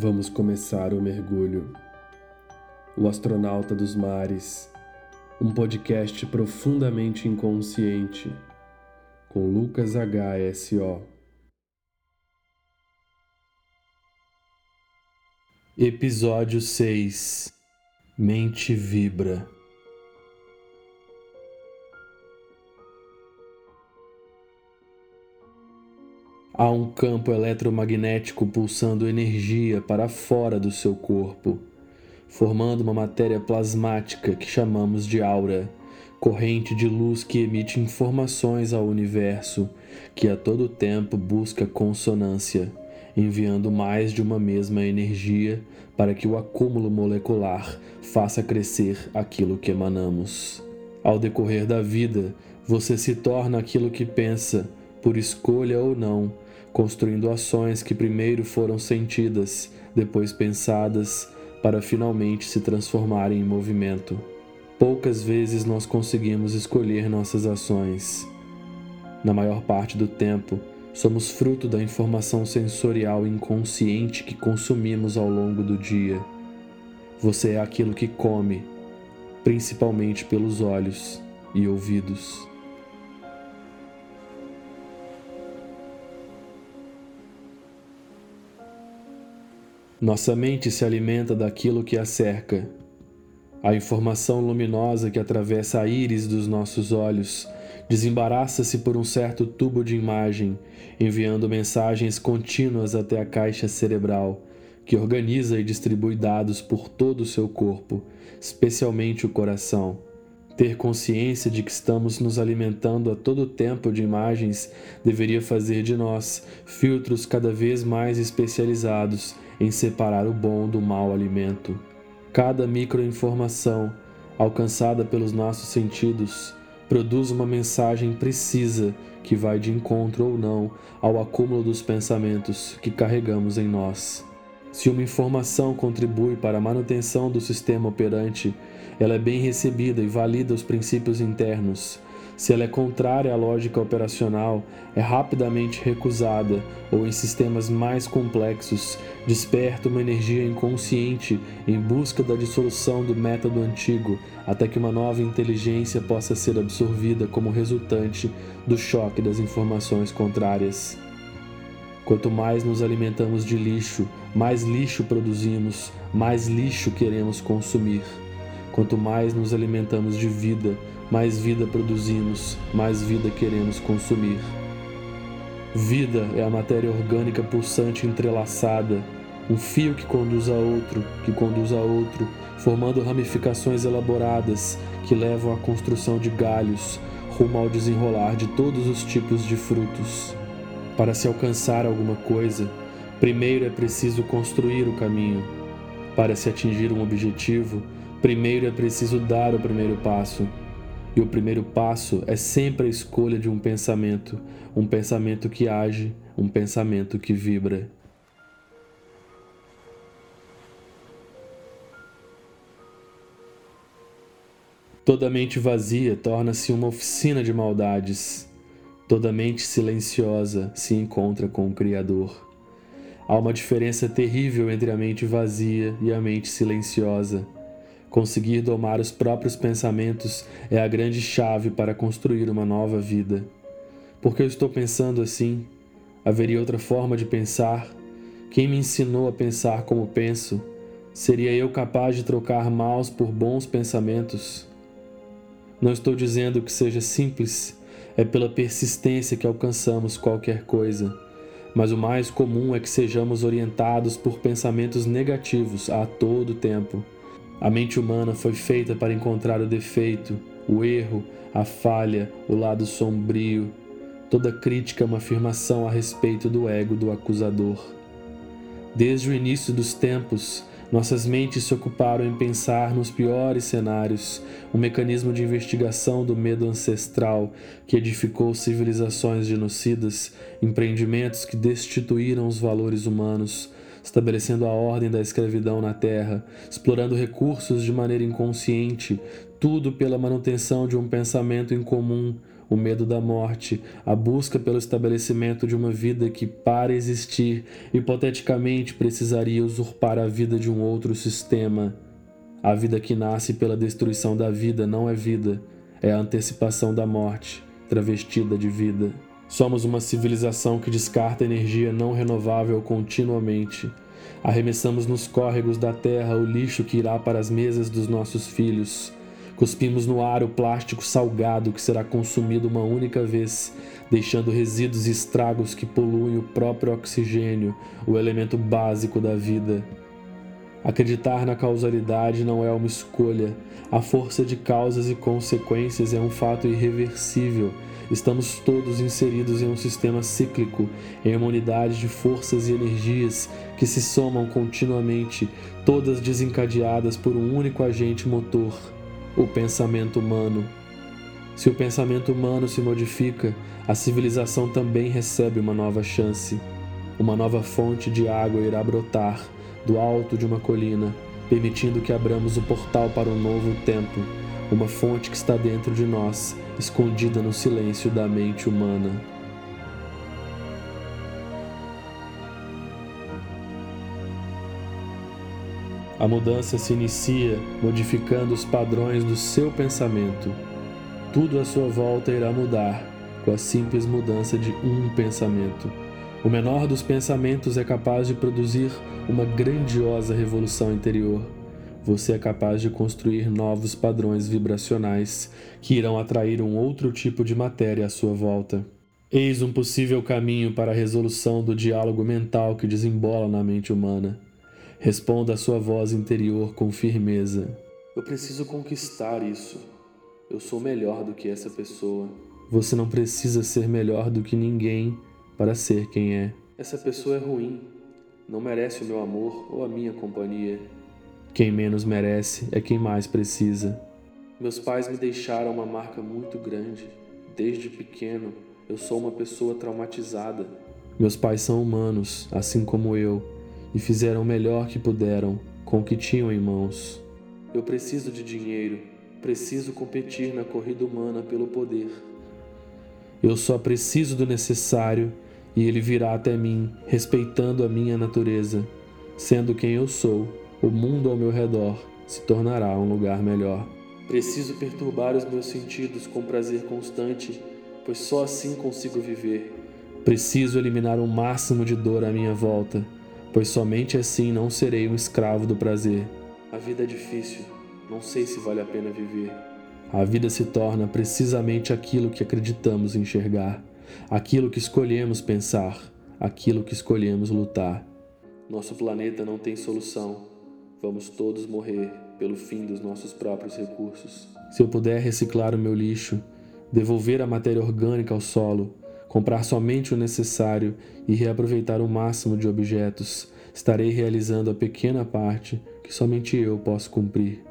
Vamos começar o mergulho. O Astronauta dos Mares, um podcast profundamente inconsciente, com Lucas HSO. Episódio 6 Mente Vibra. Há um campo eletromagnético pulsando energia para fora do seu corpo, formando uma matéria plasmática que chamamos de aura, corrente de luz que emite informações ao universo, que a todo tempo busca consonância, enviando mais de uma mesma energia para que o acúmulo molecular faça crescer aquilo que emanamos. Ao decorrer da vida, você se torna aquilo que pensa, por escolha ou não, construindo ações que primeiro foram sentidas, depois pensadas, para finalmente se transformarem em movimento. Poucas vezes nós conseguimos escolher nossas ações. Na maior parte do tempo, somos fruto da informação sensorial inconsciente que consumimos ao longo do dia. Você é aquilo que come, principalmente pelos olhos e ouvidos. Nossa mente se alimenta daquilo que a cerca. A informação luminosa que atravessa a íris dos nossos olhos desembaraça-se por um certo tubo de imagem, enviando mensagens contínuas até a caixa cerebral, que organiza e distribui dados por todo o seu corpo, especialmente o coração. Ter consciência de que estamos nos alimentando a todo tempo de imagens deveria fazer de nós filtros cada vez mais especializados em separar o bom do mau alimento. Cada microinformação alcançada pelos nossos sentidos produz uma mensagem precisa que vai de encontro ou não ao acúmulo dos pensamentos que carregamos em nós. Se uma informação contribui para a manutenção do sistema operante, ela é bem recebida e valida os princípios internos, se ela é contrária à lógica operacional, é rapidamente recusada ou, em sistemas mais complexos, desperta uma energia inconsciente em busca da dissolução do método antigo, até que uma nova inteligência possa ser absorvida como resultante do choque das informações contrárias. Quanto mais nos alimentamos de lixo, mais lixo produzimos, mais lixo queremos consumir. Quanto mais nos alimentamos de vida, mais vida produzimos, mais vida queremos consumir. Vida é a matéria orgânica pulsante entrelaçada, um fio que conduz a outro, que conduz a outro, formando ramificações elaboradas que levam à construção de galhos, rumo ao desenrolar de todos os tipos de frutos. Para se alcançar alguma coisa, primeiro é preciso construir o caminho. Para se atingir um objetivo, primeiro é preciso dar o primeiro passo. E o primeiro passo é sempre a escolha de um pensamento, um pensamento que age, um pensamento que vibra. Toda mente vazia torna-se uma oficina de maldades. Toda mente silenciosa se encontra com o Criador. Há uma diferença terrível entre a mente vazia e a mente silenciosa. Conseguir domar os próprios pensamentos é a grande chave para construir uma nova vida. Porque eu estou pensando assim? Haveria outra forma de pensar? Quem me ensinou a pensar como penso? Seria eu capaz de trocar maus por bons pensamentos? Não estou dizendo que seja simples, é pela persistência que alcançamos qualquer coisa. Mas o mais comum é que sejamos orientados por pensamentos negativos a todo tempo a mente humana foi feita para encontrar o defeito, o erro, a falha, o lado sombrio. Toda crítica é uma afirmação a respeito do ego do acusador. Desde o início dos tempos, nossas mentes se ocuparam em pensar nos piores cenários, um mecanismo de investigação do medo ancestral que edificou civilizações genocidas, empreendimentos que destituíram os valores humanos, estabelecendo a ordem da escravidão na terra, explorando recursos de maneira inconsciente, tudo pela manutenção de um pensamento em comum, o medo da morte, a busca pelo estabelecimento de uma vida que, para existir, hipoteticamente precisaria usurpar a vida de um outro sistema. A vida que nasce pela destruição da vida não é vida, é a antecipação da morte, travestida de vida. Somos uma civilização que descarta energia não renovável continuamente. Arremessamos nos córregos da terra o lixo que irá para as mesas dos nossos filhos. Cuspimos no ar o plástico salgado que será consumido uma única vez, deixando resíduos e estragos que poluem o próprio oxigênio, o elemento básico da vida. Acreditar na causalidade não é uma escolha. A força de causas e consequências é um fato irreversível. Estamos todos inseridos em um sistema cíclico, em uma unidade de forças e energias que se somam continuamente, todas desencadeadas por um único agente motor o pensamento humano. Se o pensamento humano se modifica, a civilização também recebe uma nova chance. Uma nova fonte de água irá brotar do alto de uma colina, permitindo que abramos o portal para um novo tempo, uma fonte que está dentro de nós, escondida no silêncio da mente humana. A mudança se inicia modificando os padrões do seu pensamento. Tudo à sua volta irá mudar com a simples mudança de um pensamento. O menor dos pensamentos é capaz de produzir uma grandiosa revolução interior. Você é capaz de construir novos padrões vibracionais que irão atrair um outro tipo de matéria à sua volta. Eis um possível caminho para a resolução do diálogo mental que desembola na mente humana. Responda a sua voz interior com firmeza. Eu preciso conquistar isso. Eu sou melhor do que essa pessoa. Você não precisa ser melhor do que ninguém para ser quem é. Essa pessoa é ruim. Não merece o meu amor ou a minha companhia. Quem menos merece é quem mais precisa. Meus pais me deixaram uma marca muito grande. Desde pequeno, eu sou uma pessoa traumatizada. Meus pais são humanos, assim como eu e fizeram o melhor que puderam com o que tinham em mãos. Eu preciso de dinheiro, preciso competir na corrida humana pelo poder. Eu só preciso do necessário e ele virá até mim, respeitando a minha natureza. Sendo quem eu sou, o mundo ao meu redor se tornará um lugar melhor. Preciso perturbar os meus sentidos com prazer constante, pois só assim consigo viver. Preciso eliminar o máximo de dor à minha volta pois somente assim não serei um escravo do prazer. A vida é difícil, não sei se vale a pena viver. A vida se torna precisamente aquilo que acreditamos enxergar, aquilo que escolhemos pensar, aquilo que escolhemos lutar. Nosso planeta não tem solução. Vamos todos morrer pelo fim dos nossos próprios recursos. Se eu puder reciclar o meu lixo, devolver a matéria orgânica ao solo, comprar somente o necessário e reaproveitar o máximo de objetos, estarei realizando a pequena parte que somente eu posso cumprir.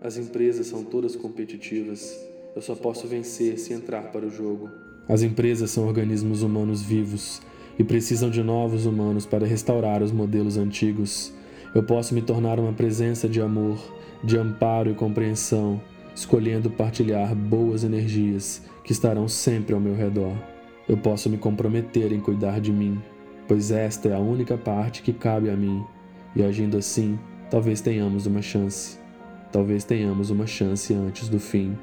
As empresas são todas competitivas. Eu só posso vencer se entrar para o jogo. As empresas são organismos humanos vivos e precisam de novos humanos para restaurar os modelos antigos. Eu posso me tornar uma presença de amor, de amparo e compreensão, escolhendo partilhar boas energias que estarão sempre ao meu redor. Eu posso me comprometer em cuidar de mim, pois esta é a única parte que cabe a mim, e agindo assim, talvez tenhamos uma chance. Talvez tenhamos uma chance antes do fim.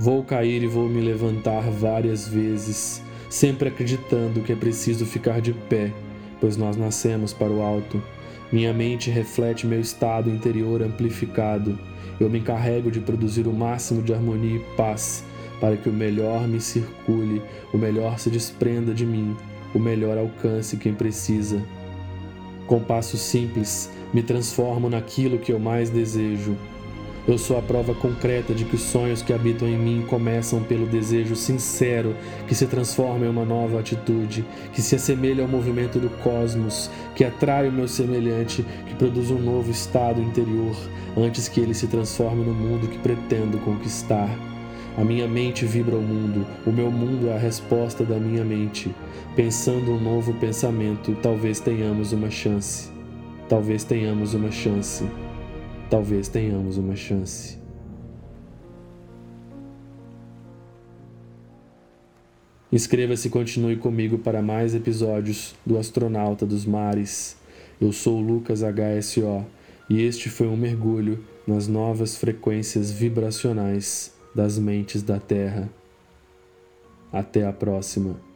Vou cair e vou me levantar várias vezes, sempre acreditando que é preciso ficar de pé, pois nós nascemos para o alto. Minha mente reflete meu estado interior amplificado. Eu me encarrego de produzir o máximo de harmonia e paz para que o melhor me circule, o melhor se desprenda de mim, o melhor alcance quem precisa. Com passos simples, me transformo naquilo que eu mais desejo. Eu sou a prova concreta de que os sonhos que habitam em mim começam pelo desejo sincero que se transforma em uma nova atitude, que se assemelha ao movimento do cosmos, que atrai o meu semelhante, que produz um novo estado interior antes que ele se transforme no mundo que pretendo conquistar. A minha mente vibra o mundo, o meu mundo é a resposta da minha mente. Pensando um novo pensamento, talvez tenhamos uma chance. Talvez tenhamos uma chance. Talvez tenhamos uma chance. Inscreva-se e continue comigo para mais episódios do Astronauta dos Mares. Eu sou o Lucas HSO e este foi um mergulho nas novas frequências vibracionais das mentes da Terra. Até a próxima.